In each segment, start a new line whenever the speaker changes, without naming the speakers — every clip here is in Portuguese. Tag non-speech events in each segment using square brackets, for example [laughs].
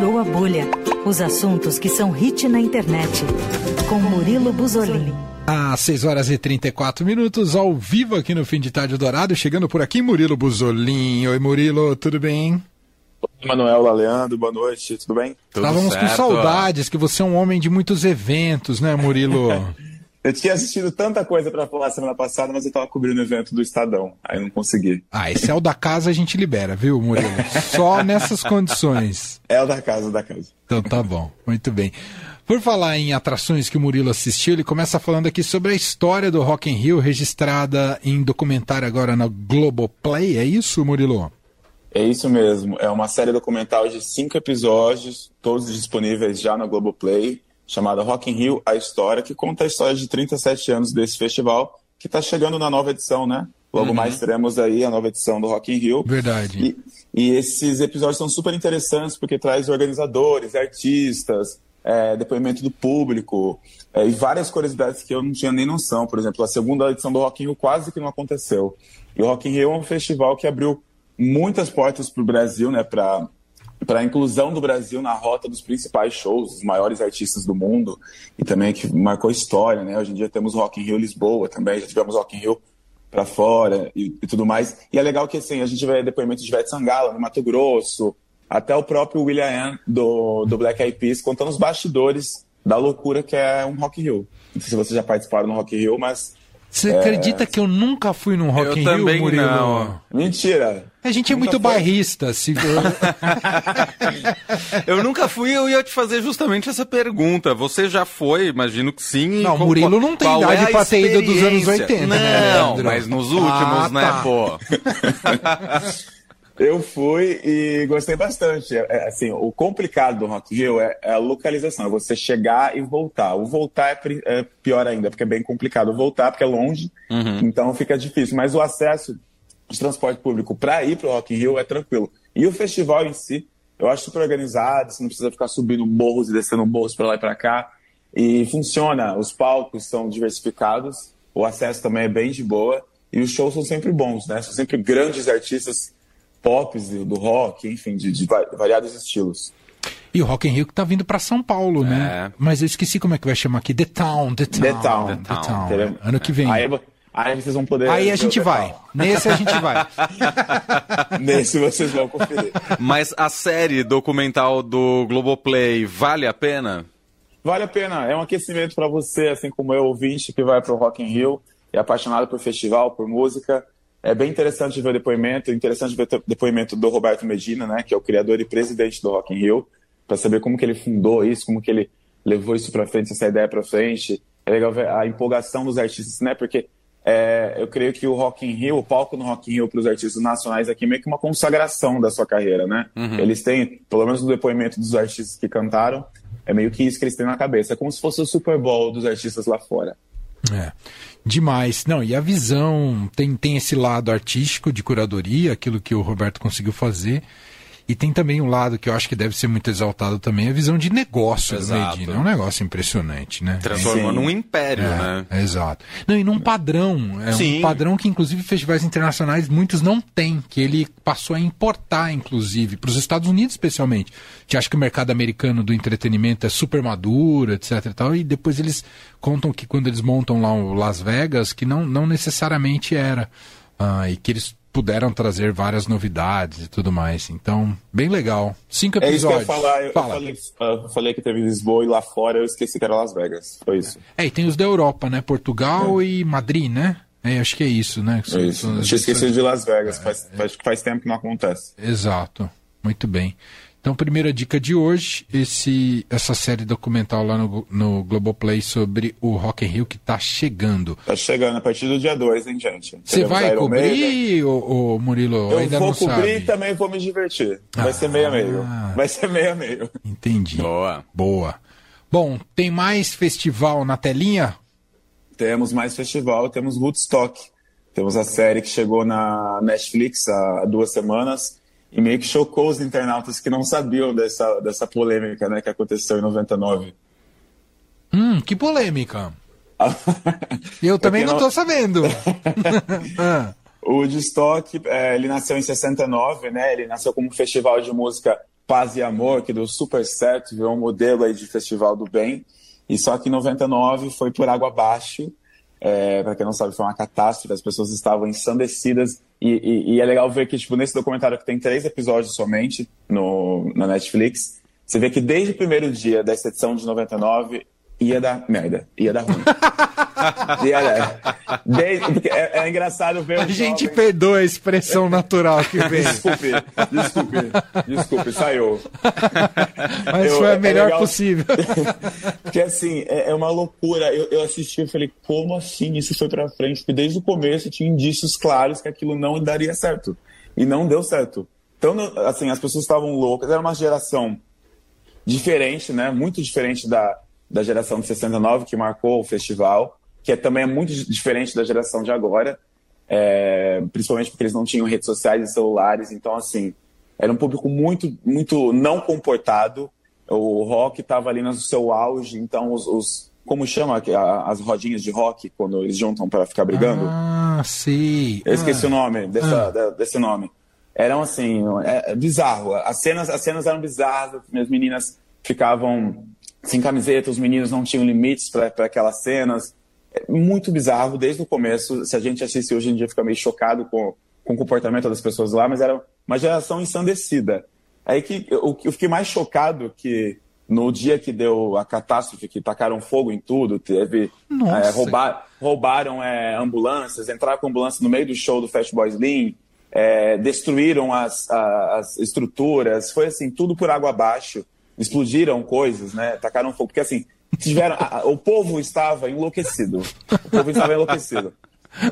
Furou a bolha. Os assuntos que são hit na internet. Com Murilo Buzolini.
Às 6 horas e 34 minutos, ao vivo aqui no Fim de Tarde Dourado, chegando por aqui, Murilo Buzolin. Oi, Murilo, tudo bem?
Oi, Manuel Leandro, boa noite, tudo bem?
Tudo Estávamos certo. com saudades, que você é um homem de muitos eventos, né, Murilo? [laughs]
Eu tinha assistido tanta coisa para falar semana passada, mas eu tava cobrindo o evento do Estadão, aí não consegui.
Ah, esse é o da casa a gente libera, viu, Murilo? Só nessas condições.
É o da casa, o da casa.
Então tá bom, muito bem. Por falar em atrações que o Murilo assistiu, ele começa falando aqui sobre a história do Rock in Rio, registrada em documentário agora na Globoplay, é isso, Murilo?
É isso mesmo, é uma série documental de cinco episódios, todos disponíveis já na Globoplay chamada Rock in Rio, a história, que conta a história de 37 anos desse festival, que está chegando na nova edição, né? Logo uhum. mais teremos aí a nova edição do Rock in Rio.
Verdade.
E, e esses episódios são super interessantes porque traz organizadores, artistas, é, depoimento do público é, e várias curiosidades que eu não tinha nem noção. Por exemplo, a segunda edição do Rock in Rio quase que não aconteceu. E o Rock in Rio é um festival que abriu muitas portas para o Brasil, né? Para para a inclusão do Brasil na rota dos principais shows, dos maiores artistas do mundo, e também que marcou história, né? Hoje em dia temos Rock in Rio Lisboa também, já tivemos Rock in Rio para fora e, e, tudo mais. E é legal que assim, a gente vê depoimento de Ivete Sangalo, no Mato Grosso, até o próprio William do, do Black Eyed Peas contando os bastidores da loucura que é um Rock in Rio. Não sei se vocês já participaram no Rock in Rio, mas
você é... acredita que eu nunca fui num Rock eu in Rio, Murilo?
Não. Mentira.
A gente é muito foi. bairrista. Se... [laughs]
eu nunca fui, eu ia te fazer justamente essa pergunta. Você já foi? Imagino que sim.
Não, Murilo não tem Qual idade é pra ter ido dos anos 80,
não,
né,
Não, mas nos últimos, ah, né, tá. pô? [laughs]
Eu fui e gostei bastante. É, é, assim, o complicado do Rock Hill é, é, a localização, é você chegar e voltar. O voltar é, é, pior ainda, porque é bem complicado. O voltar, porque é longe, uhum. então fica difícil. Mas o acesso de transporte público para ir para o Rock Hill é tranquilo. E o festival em si, eu acho super organizado, você não precisa ficar subindo morros e descendo morros para lá e para cá. E funciona, os palcos são diversificados, o acesso também é bem de boa, e os shows são sempre bons, né? São sempre grandes artistas pop, do rock, enfim, de, de variados estilos.
E o Rock in Rio que tá vindo para São Paulo, né? É. Mas eu esqueci como é que vai chamar aqui. The Town, The Town.
The Town.
The Town. The Town. Ano que vem.
Aí, aí, vocês vão poder...
Aí a gente vai. Nesse a gente vai. [laughs]
Nesse vocês vão conferir.
Mas a série documental do Globoplay vale a pena?
Vale a pena. É um aquecimento para você, assim como eu, ouvinte, que vai pro Rock in Rio, é apaixonado por festival, por música. É bem interessante ver o depoimento, interessante ver o depoimento do Roberto Medina, né, que é o criador e presidente do Rock in Rio, para saber como que ele fundou isso, como que ele levou isso para frente, essa ideia para frente. É legal ver a empolgação dos artistas, né, porque é, eu creio que o Rock in Rio, o palco no Rock in Rio para os artistas nacionais aqui é meio que uma consagração da sua carreira, né? Uhum. Eles têm, pelo menos no depoimento dos artistas que cantaram, é meio que isso que eles têm na cabeça. É como se fosse o Super Bowl dos artistas lá fora.
É. Demais. Não, e a visão tem, tem esse lado artístico de curadoria, aquilo que o Roberto conseguiu fazer. E tem também um lado que eu acho que deve ser muito exaltado também, a visão de negócio exato. do Medina. É um negócio impressionante, né?
Transformou num império,
é,
né?
É, exato. Não, e num padrão. É Sim. um padrão que, inclusive, festivais internacionais muitos não têm, que ele passou a importar, inclusive, para os Estados Unidos, especialmente. Que acha que o mercado americano do entretenimento é super maduro, etc. E, tal, e depois eles contam que quando eles montam lá o Las Vegas, que não, não necessariamente era. Ah, e que eles puderam trazer várias novidades e tudo mais. Então, bem legal. Cinco episódios.
É isso que eu ia falar. Eu, Fala. falei, eu falei que teve Lisboa e lá fora eu esqueci que era Las Vegas. Foi isso.
É, e tem os da Europa, né? Portugal é. e Madrid, né? É, acho que é isso, né?
É isso. Eu tinha esquecido de Las Vegas. É, faz, faz, faz tempo que não acontece.
Exato. Muito bem. Então, primeira dica de hoje, esse, essa série documental lá no, no Globoplay sobre o Rock in Rio que está chegando.
Está chegando a partir do dia 2, hein, gente?
Você vai cobrir, ô, Murilo?
Eu
ainda
vou
não
cobrir
e
também vou me divertir. Vai ah, ser meio a meio. Vai ser meio a meio.
Entendi.
Boa.
Boa. Bom, tem mais festival na telinha?
Temos mais festival, temos Woodstock. Temos a série que chegou na Netflix há duas semanas e meio que chocou os internautas que não sabiam dessa, dessa polêmica né, que aconteceu em 99.
Hum, que polêmica? [laughs] Eu também não estou sabendo. [laughs]
O Woodstock, é, ele nasceu em 69, né? Ele nasceu como um festival de música Paz e Amor, que deu super certo, virou um modelo aí de festival do bem. E só que em 99 foi por água abaixo. É, para quem não sabe, foi uma catástrofe, as pessoas estavam ensandecidas. E, e, e, é legal ver que, tipo, nesse documentário que tem três episódios somente no, na Netflix, você vê que desde o primeiro dia dessa edição de 99, ia dar merda, ia dar ruim. [laughs] dar. Desde, é, é, engraçado ver.
A gente perdoa a expressão natural que vem.
Desculpe, desculpe, desculpe, saiu.
Mas eu, foi a é melhor é possível. [laughs]
porque assim, é, é, uma loucura. Eu, eu assisti e falei, como assim isso foi pra frente? Porque desde o começo tinha indícios claros que aquilo não daria certo. E não deu certo. Então, assim, as pessoas estavam loucas. Era uma geração diferente, né? Muito diferente da da geração de 69 que marcou o festival, que é, também é muito diferente da geração de agora, é, principalmente porque eles não tinham redes sociais e celulares, então assim era um público muito muito não comportado. O rock estava ali no seu auge, então os, os como chama as rodinhas de rock quando eles juntam para ficar brigando?
Ah, sim.
Eu esqueci ah. o nome dessa, ah. desse nome. Eram assim, é, é bizarro. As cenas, as cenas eram bizarras. Minhas meninas ficavam sem camiseta, os meninos não tinham limites para aquelas cenas. É muito bizarro desde o começo. Se a gente assiste hoje em dia, fica meio chocado com, com o comportamento das pessoas lá, mas era uma geração ensandecida. Aí que eu, eu fiquei mais chocado que no dia que deu a catástrofe, que tacaram fogo em tudo, teve é, roubar, roubaram é, ambulâncias, entraram com ambulância no meio do show do Fast Boys Lean, é, destruíram as, as estruturas, foi assim, tudo por água abaixo explodiram coisas, né? Tacaram fogo. Porque assim, tiveram. A, o povo estava enlouquecido. O povo estava enlouquecido.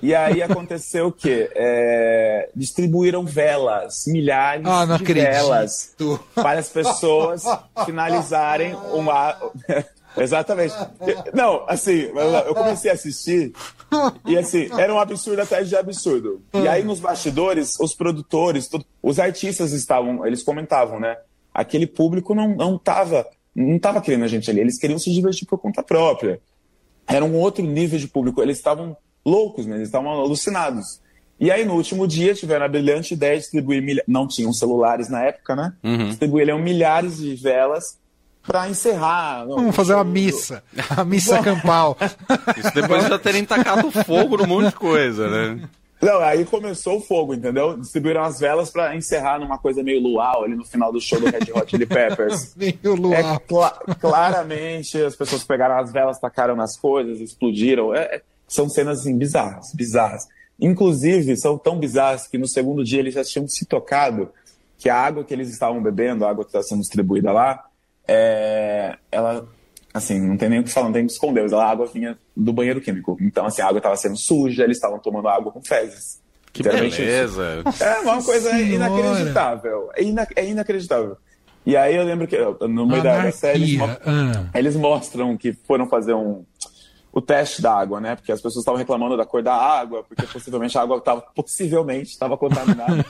E aí aconteceu o quê? É, distribuíram velas, milhares
ah, de
acredito. velas, para as pessoas finalizarem uma. [laughs] Exatamente. Não, assim, eu comecei a assistir e assim, era um absurdo atrás de absurdo. E aí nos bastidores, os produtores, os artistas estavam, eles comentavam, né? aquele público não não tava não tava querendo a gente ali, eles queriam se divertir por conta própria. Era um outro nível de público, eles estavam loucos, né? eles estavam alucinados. E aí, no último dia, tiveram a brilhante ideia de distribuir milha... Não tinham celulares na época, né? Uhum. Distribuíram milhares de velas para encerrar.
Vamos fazer uma missa. A missa campal.
Isso depois de já terem tacado fogo num monte de coisa, né? [laughs]
Não, aí começou o fogo, entendeu? Distribuíram as velas para encerrar numa coisa meio luau ali no final do show do Red Hot Chili Peppers. [laughs]
meio luau.
É, cl claramente as pessoas pegaram as velas, tacaram nas coisas, explodiram. É, é, são cenas assim, bizarras, bizarras. Inclusive, são tão bizarras que no segundo dia eles já tinham se tocado que a água que eles estavam bebendo, a água que está sendo distribuída lá, é, ela assim, não tem nem o que falar, não tem o que esconder, mas a água vinha do banheiro químico. Então, assim, a água estava sendo suja, eles estavam tomando água com fezes.
Que beleza!
Isso. É uma coisa Senhora. inacreditável. É, ina é, inacreditável. E aí eu lembro que no meio da série eles, mo ah. eles mostram que foram fazer um, o teste da água, né? Porque as pessoas estavam reclamando da cor da água, porque possivelmente a água estava possivelmente estava contaminada.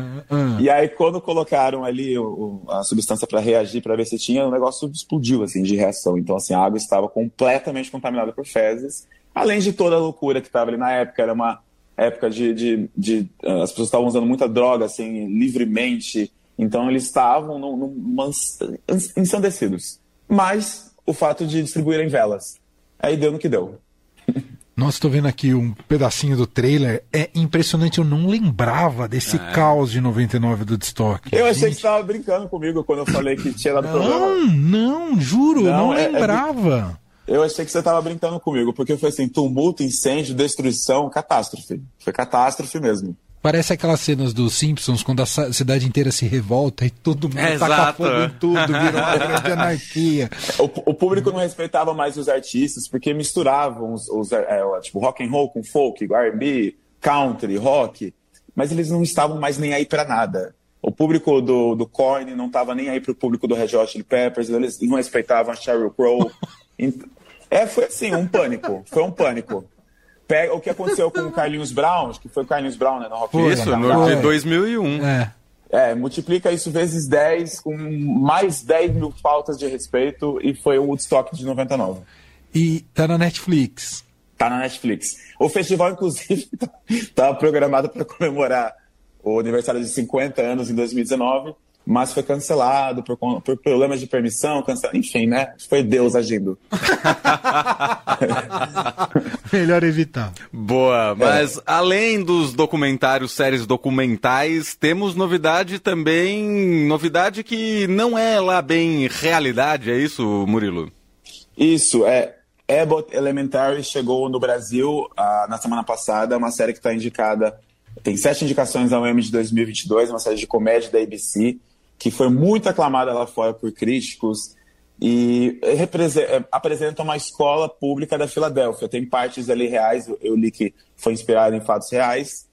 [laughs] e aí quando colocaram ali o, a substância para reagir para ver se tinha, o negócio explodiu assim de reação. Então assim, a água estava completamente contaminada por fezes, além de toda a loucura que estava ali na época, era uma época de, de, de as pessoas estavam usando muita droga assim livremente, então eles estavam num, num, ensandecidos. Mas o fato de distribuírem velas Aí deu no que deu.
Nossa, estou vendo aqui um pedacinho do trailer. É impressionante, eu não lembrava desse é. caos de 99 do Destock.
Eu achei que você estava brincando comigo quando eu falei que tinha dado
não,
problema.
Não, juro, não, não é, é lembrava.
É, eu achei que você estava brincando comigo, porque foi assim, tumulto, incêndio, destruição, catástrofe. Foi catástrofe mesmo.
Parece aquelas cenas dos Simpsons, quando a cidade inteira se revolta e todo mundo é, taca fogo em tudo, vira uma grande anarquia.
O, o, público não respeitava mais os artistas, porque misturavam os, os é, tipo, rock and roll com folk, R&B, country, rock, mas eles não estavam mais nem aí para nada. O público do, do Korn não estava nem aí para o público do Red Hot Chili Peppers, eles não respeitavam a Sheryl Crow. [laughs] é, foi assim, um pânico, foi um pânico. Pega o que aconteceu com o Carlinhos Brown, acho que foi o Carlinhos Brown, né, no Rock
Isso, no de 2001.
É. é, multiplica isso vezes 10, com mais 10 mil faltas de respeito, e foi o Woodstock de 99.
E tá na Netflix.
Tá na Netflix. O festival, inclusive, estava [laughs] tá programado para comemorar o aniversário de 50 anos em 2019. Mas foi cancelado por, por problemas de permissão, cancelado, enfim, né? Foi Deus agindo. [laughs]
Melhor evitar.
Boa, mas é. além dos documentários, séries documentais, temos novidade também, novidade que não é lá bem realidade, é isso, Murilo?
Isso, é. Abbott Elementary chegou no Brasil ah, na semana passada, uma série que está indicada, tem sete indicações ao Emmy de 2022, uma série de comédia da ABC, que foi muito aclamada lá fora por críticos e é, apresenta uma escola pública da Filadélfia. Tem partes ali reais, eu li que foi inspirado em fatos reais.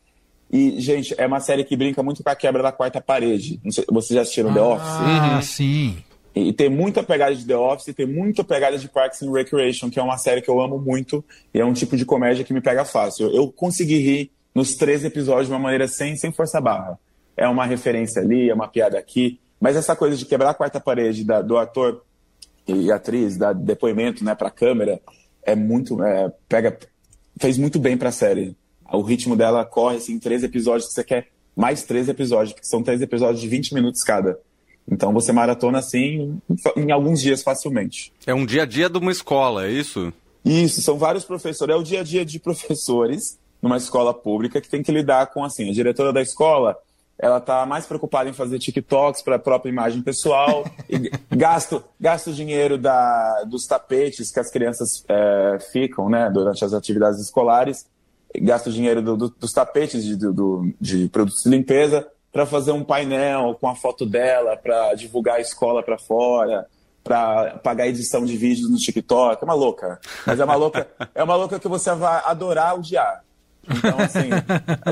E, gente, é uma série que brinca muito com a quebra da quarta parede. Sei, vocês já assistiram
ah,
The Office?
Ah, sim.
E tem muita pegada de The Office, tem muita pegada de Parks and Recreation, que é uma série que eu amo muito e é um tipo de comédia que me pega fácil. Eu consegui rir nos três episódios de uma maneira sem, sem força barra. É uma referência ali, é uma piada aqui, mas essa coisa de quebrar a quarta parede da, do ator e atriz, dar depoimento né, para a câmera, é muito. É, pega, fez muito bem para a série. O ritmo dela corre assim, três episódios que você quer mais três episódios, porque são três episódios de 20 minutos cada. Então você maratona assim em alguns dias facilmente.
É um dia a dia de uma escola, é isso?
Isso, são vários professores. É o dia a dia de professores numa escola pública que tem que lidar com assim, a diretora da escola, ela tá mais preocupada em fazer TikToks para a própria imagem pessoal, e gasto, gasto dinheiro da, dos tapetes que as crianças é, ficam, né, durante as atividades escolares, gasta dinheiro do, do, dos tapetes de, do, de produtos de limpeza para fazer um painel com a foto dela, para divulgar a escola para fora, para pagar edição de vídeos no TikTok. É uma louca. Mas é uma louca, é uma louca que você vai adorar odiar. Então, assim,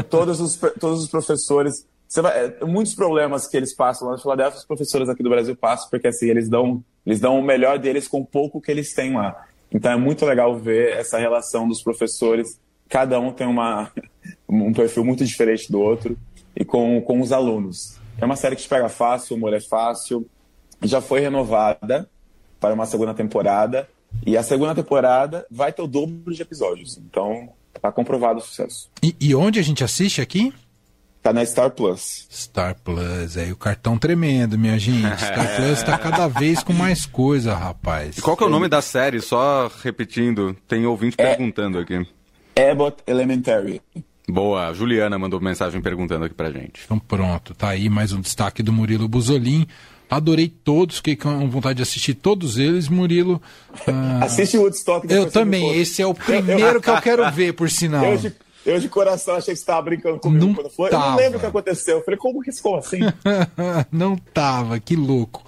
todos os, todos os professores. Vai, é, muitos problemas que eles passam lá na Filadélfia, os professores aqui do Brasil passam, porque assim, eles dão, eles dão o melhor deles com o pouco que eles têm lá. Então é muito legal ver essa relação dos professores. Cada um tem uma, [laughs] um perfil muito diferente do outro e com, com os alunos. É uma série que te pega fácil, o humor é fácil. Já foi renovada para uma segunda temporada. E a segunda temporada vai ter o dobro de episódios. Então, tá comprovado o sucesso.
E, e onde a gente assiste aqui?
Tá na Star Plus.
Star Plus, aí o cartão tremendo, minha gente. Star [laughs] Plus tá cada vez com mais coisa, rapaz.
E qual que é o nome da série? Só repetindo, tem ouvinte é... perguntando aqui.
Abbott Elementary.
Boa, Juliana mandou mensagem perguntando aqui pra gente.
Então pronto, tá aí mais um destaque do Murilo Buzolin. Adorei todos, fiquei com vontade de assistir todos eles, Murilo.
Uh... Assiste o Woodstock.
Eu também, esse é o primeiro que eu quero ver, por sinal.
Eu eu de coração achei que você estava brincando comigo não quando foi. Tava. Eu não lembro o que aconteceu. Eu falei, como que ficou assim? [laughs]
não tava, que louco.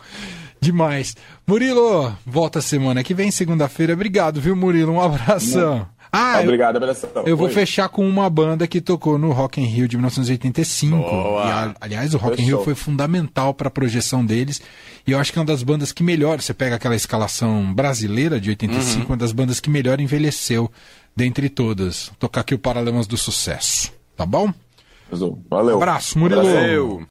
Demais. Murilo, volta semana que vem, segunda-feira. Obrigado, viu, Murilo? Um abração. Não.
Ah, Obrigado, abração.
Eu vou fechar com uma banda que tocou no Rock in Rio de 1985. E, aliás, o Rock Fechou. in Rio foi fundamental para a projeção deles. E eu acho que é uma das bandas que melhor, você pega aquela escalação brasileira de 85, uhum. uma das bandas que melhor envelheceu dentre todas. Tocar aqui o Paralemas do Sucesso. Tá bom?
Valeu.
Um abraço, Murilo. Valeu.